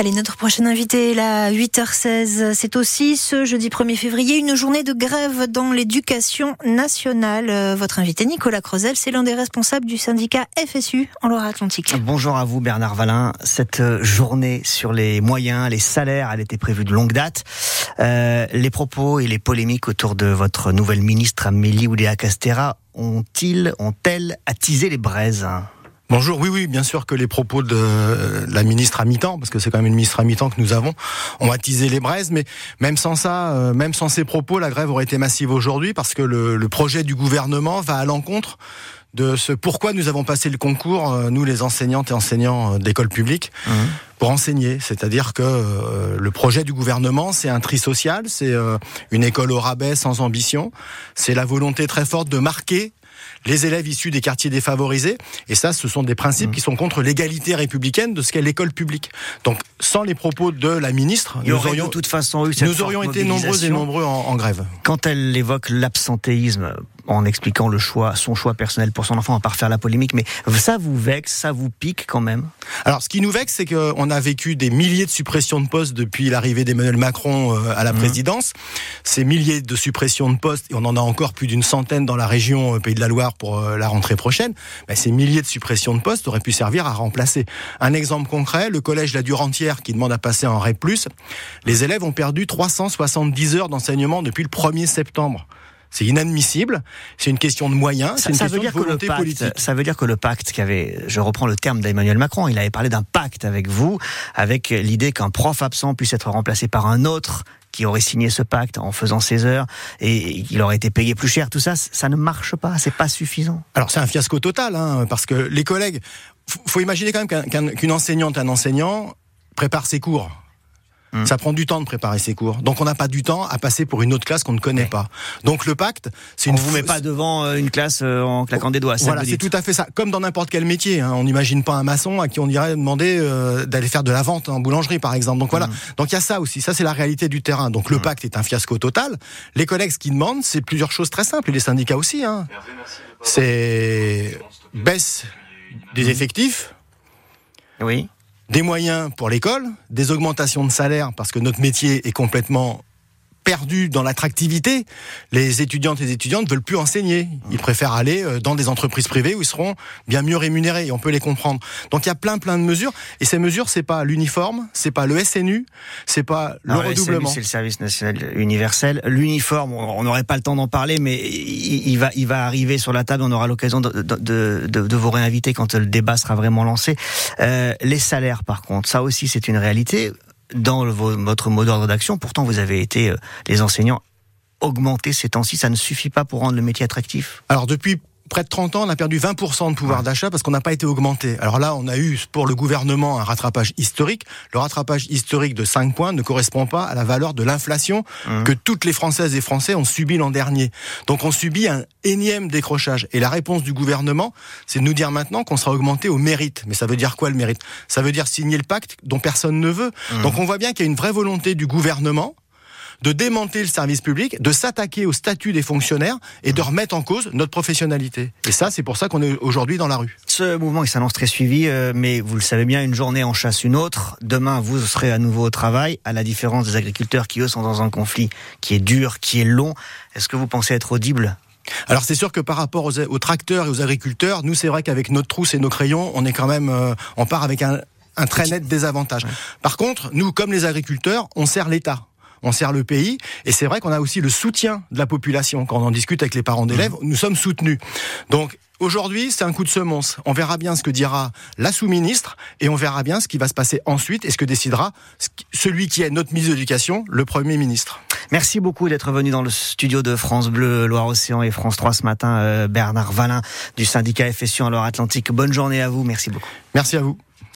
Allez, notre prochaine invité est là, 8h16. C'est aussi ce jeudi 1er février, une journée de grève dans l'éducation nationale. Votre invité, Nicolas Crozel, c'est l'un des responsables du syndicat FSU en Loire-Atlantique. Bonjour à vous, Bernard Valin. Cette euh, journée sur les moyens, les salaires, elle était prévue de longue date. Euh, les propos et les polémiques autour de votre nouvelle ministre, Amélie Oudéa Castera, ont-ils, ont-elles attisé les braises? Bonjour, oui, oui, bien sûr que les propos de la ministre à mi-temps, parce que c'est quand même une ministre à mi-temps que nous avons, ont attisé les braises, mais même sans ça, euh, même sans ces propos, la grève aurait été massive aujourd'hui, parce que le, projet du gouvernement va à l'encontre de ce pourquoi nous avons passé le concours, euh, nous les enseignantes et enseignants euh, d'école publique, mmh. pour enseigner. C'est-à-dire que le projet du gouvernement, c'est un tri social, c'est une école au rabais sans ambition, c'est la volonté très forte de marquer les élèves issus des quartiers défavorisés. Et ça, ce sont des principes mmh. qui sont contre l'égalité républicaine de ce qu'est l'école publique. Donc, sans les propos de la ministre, nous aurions de toute façon eu cette Nous aurions été nombreux et nombreux en, en grève. Quand elle évoque l'absentéisme, en expliquant le choix, son choix personnel pour son enfant, à part faire la polémique. Mais ça vous vexe, ça vous pique quand même? Alors, ce qui nous vexe, c'est qu'on a vécu des milliers de suppressions de postes depuis l'arrivée d'Emmanuel Macron euh, à la mmh. présidence. Ces milliers de suppressions de postes, et on en a encore plus d'une centaine dans la région euh, Pays de la Loire pour euh, la rentrée prochaine. Ben, ces milliers de suppressions de postes auraient pu servir à remplacer. Un exemple concret, le collège La Durantière qui demande à passer en REP+, les élèves ont perdu 370 heures d'enseignement depuis le 1er septembre. C'est inadmissible. C'est une question de moyens. C'est une question de volonté politique. Ça veut dire que le pacte qui avait, je reprends le terme d'Emmanuel Macron, il avait parlé d'un pacte avec vous, avec l'idée qu'un prof absent puisse être remplacé par un autre qui aurait signé ce pacte en faisant ses heures et il aurait été payé plus cher. Tout ça, ça ne marche pas. C'est pas suffisant. Alors c'est un fiasco total, hein, parce que les collègues, faut imaginer quand même qu'une enseignante, un enseignant prépare ses cours Mm. Ça prend du temps de préparer ses cours. Donc on n'a pas du temps à passer pour une autre classe qu'on ne connaît pas. Donc le pacte, c'est une. On vous met pas devant euh, une classe euh, en claquant des doigts. Voilà, c'est tout à fait ça. Comme dans n'importe quel métier. Hein. On n'imagine pas un maçon à qui on irait demander euh, d'aller faire de la vente en boulangerie, par exemple. Donc voilà. Mm. Donc il y a ça aussi. Ça c'est la réalité du terrain. Donc le mm. pacte est un fiasco total. Les collègues ce qu'ils demandent, c'est plusieurs choses très simples. Et les syndicats aussi. Hein. C'est baisse des effectifs. Oui des moyens pour l'école, des augmentations de salaire parce que notre métier est complètement perdu dans l'attractivité. Les étudiantes et les étudiants ne veulent plus enseigner. Ils préfèrent aller euh, dans des entreprises privées où ils seront bien mieux rémunérés et on peut les comprendre. Donc il y a plein plein de mesures et ces mesures c'est pas l'uniforme, c'est pas le SNU, c'est pas le redoublement. C'est le service national universel. L'uniforme, on n'aurait pas le temps d'en parler, mais il va il va arriver sur la table. On aura l'occasion de, de, de, de, vous réinviter quand le débat sera vraiment lancé. Euh, les salaires, par contre, ça aussi c'est une réalité dans votre mot d'ordre d'action. Pourtant, vous avez été, euh, les enseignants, augmentés ces temps-ci. Ça ne suffit pas pour rendre le métier attractif? Alors, depuis près de 30 ans, on a perdu 20% de pouvoir d'achat parce qu'on n'a pas été augmenté. Alors là, on a eu pour le gouvernement un rattrapage historique. Le rattrapage historique de 5 points ne correspond pas à la valeur de l'inflation mmh. que toutes les Françaises et Français ont subi l'an dernier. Donc on subit un énième décrochage. Et la réponse du gouvernement, c'est de nous dire maintenant qu'on sera augmenté au mérite. Mais ça veut dire quoi le mérite? Ça veut dire signer le pacte dont personne ne veut. Mmh. Donc on voit bien qu'il y a une vraie volonté du gouvernement de démanteler le service public, de s'attaquer au statut des fonctionnaires et de remettre en cause notre professionnalité. Et ça, c'est pour ça qu'on est aujourd'hui dans la rue. Ce mouvement, il s'annonce très suivi, euh, mais vous le savez bien, une journée en chasse une autre. Demain, vous serez à nouveau au travail, à la différence des agriculteurs qui, eux, sont dans un conflit qui est dur, qui est long. Est-ce que vous pensez être audible? Alors c'est sûr que par rapport aux, tracteurs et aux agriculteurs, nous c'est vrai qu'avec notre trousse et nos crayons, on est quand même, euh, on part avec un, très net désavantage. Par contre, nous, comme les agriculteurs, on sert l'État on sert le pays. Et c'est vrai qu'on a aussi le soutien de la population. Quand on en discute avec les parents d'élèves, mmh. nous sommes soutenus. Donc, Aujourd'hui, c'est un coup de semonce. On verra bien ce que dira la sous-ministre et on verra bien ce qui va se passer ensuite et ce que décidera celui qui est notre ministre de l'Éducation, le Premier ministre. Merci beaucoup d'être venu dans le studio de France Bleu, Loire-Océan et France 3 ce matin, euh, Bernard Valin du syndicat FSU en Loire-Atlantique. Bonne journée à vous. Merci beaucoup. Merci à vous.